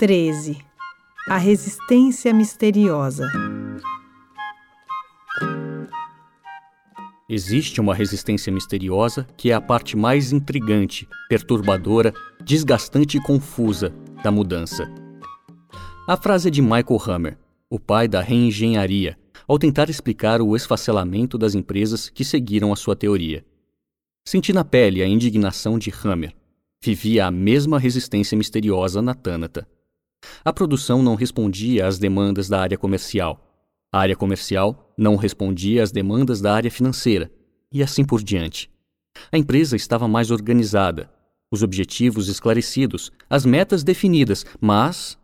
13. A resistência misteriosa. Existe uma resistência misteriosa que é a parte mais intrigante, perturbadora, desgastante e confusa da mudança. A frase é de Michael Hammer, o pai da reengenharia, ao tentar explicar o esfacelamento das empresas que seguiram a sua teoria. Senti na pele a indignação de Hammer. Vivia a mesma resistência misteriosa na Tânata. A produção não respondia às demandas da área comercial. A área comercial não respondia às demandas da área financeira, e assim por diante. A empresa estava mais organizada, os objetivos esclarecidos, as metas definidas, mas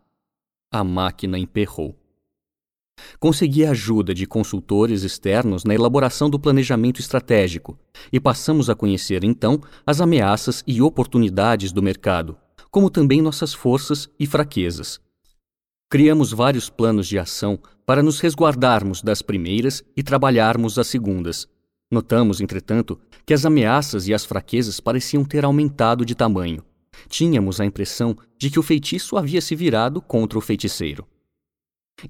a máquina emperrou. Consegui a ajuda de consultores externos na elaboração do planejamento estratégico e passamos a conhecer então as ameaças e oportunidades do mercado, como também nossas forças e fraquezas. Criamos vários planos de ação para nos resguardarmos das primeiras e trabalharmos as segundas. Notamos, entretanto, que as ameaças e as fraquezas pareciam ter aumentado de tamanho. Tínhamos a impressão de que o feitiço havia se virado contra o feiticeiro.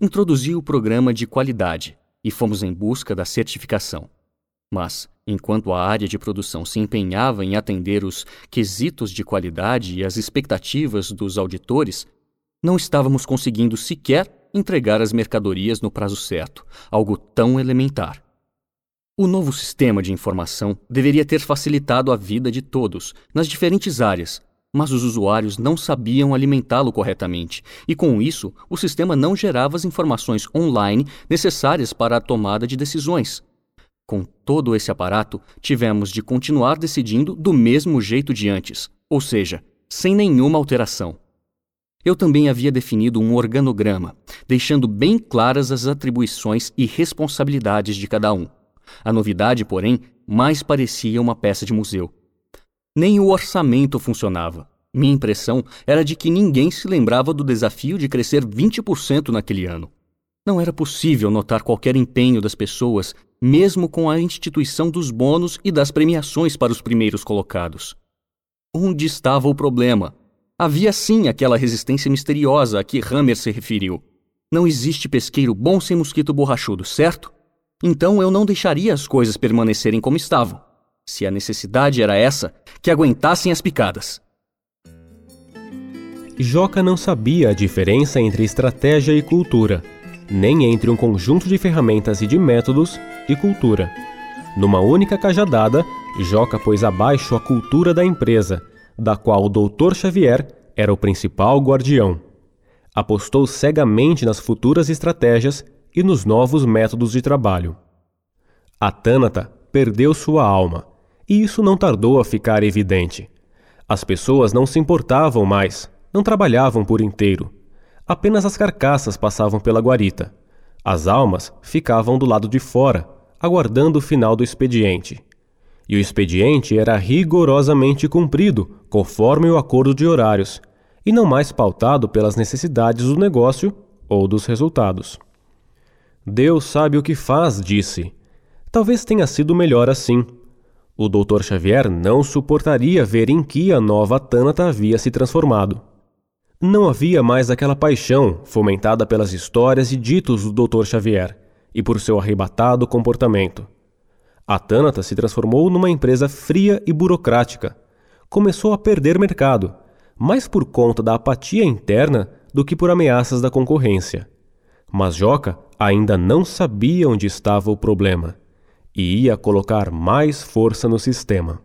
Introduzi o programa de qualidade e fomos em busca da certificação. Mas, enquanto a área de produção se empenhava em atender os quesitos de qualidade e as expectativas dos auditores, não estávamos conseguindo sequer entregar as mercadorias no prazo certo, algo tão elementar. O novo sistema de informação deveria ter facilitado a vida de todos, nas diferentes áreas, mas os usuários não sabiam alimentá-lo corretamente, e com isso, o sistema não gerava as informações online necessárias para a tomada de decisões. Com todo esse aparato, tivemos de continuar decidindo do mesmo jeito de antes, ou seja, sem nenhuma alteração. Eu também havia definido um organograma, deixando bem claras as atribuições e responsabilidades de cada um. A novidade, porém, mais parecia uma peça de museu. Nem o orçamento funcionava. Minha impressão era de que ninguém se lembrava do desafio de crescer 20% naquele ano. Não era possível notar qualquer empenho das pessoas, mesmo com a instituição dos bônus e das premiações para os primeiros colocados. Onde estava o problema? Havia sim aquela resistência misteriosa a que Hammer se referiu. Não existe pesqueiro bom sem mosquito borrachudo, certo? Então eu não deixaria as coisas permanecerem como estavam. Se a necessidade era essa, que aguentassem as picadas. Joca não sabia a diferença entre estratégia e cultura, nem entre um conjunto de ferramentas e de métodos e cultura. Numa única cajadada, Joca pôs abaixo a cultura da empresa, da qual o Dr. Xavier era o principal guardião. Apostou cegamente nas futuras estratégias e nos novos métodos de trabalho. A Tânata perdeu sua alma e isso não tardou a ficar evidente. As pessoas não se importavam mais, não trabalhavam por inteiro. Apenas as carcaças passavam pela guarita. As almas ficavam do lado de fora, aguardando o final do expediente. E o expediente era rigorosamente cumprido, conforme o acordo de horários, e não mais pautado pelas necessidades do negócio ou dos resultados. Deus sabe o que faz, disse. Talvez tenha sido melhor assim. O Dr. Xavier não suportaria ver em que a nova Tânata havia se transformado. Não havia mais aquela paixão fomentada pelas histórias e ditos do Dr. Xavier e por seu arrebatado comportamento. A Tânata se transformou numa empresa fria e burocrática. Começou a perder mercado, mais por conta da apatia interna do que por ameaças da concorrência. Mas Joca ainda não sabia onde estava o problema e ia colocar mais força no sistema.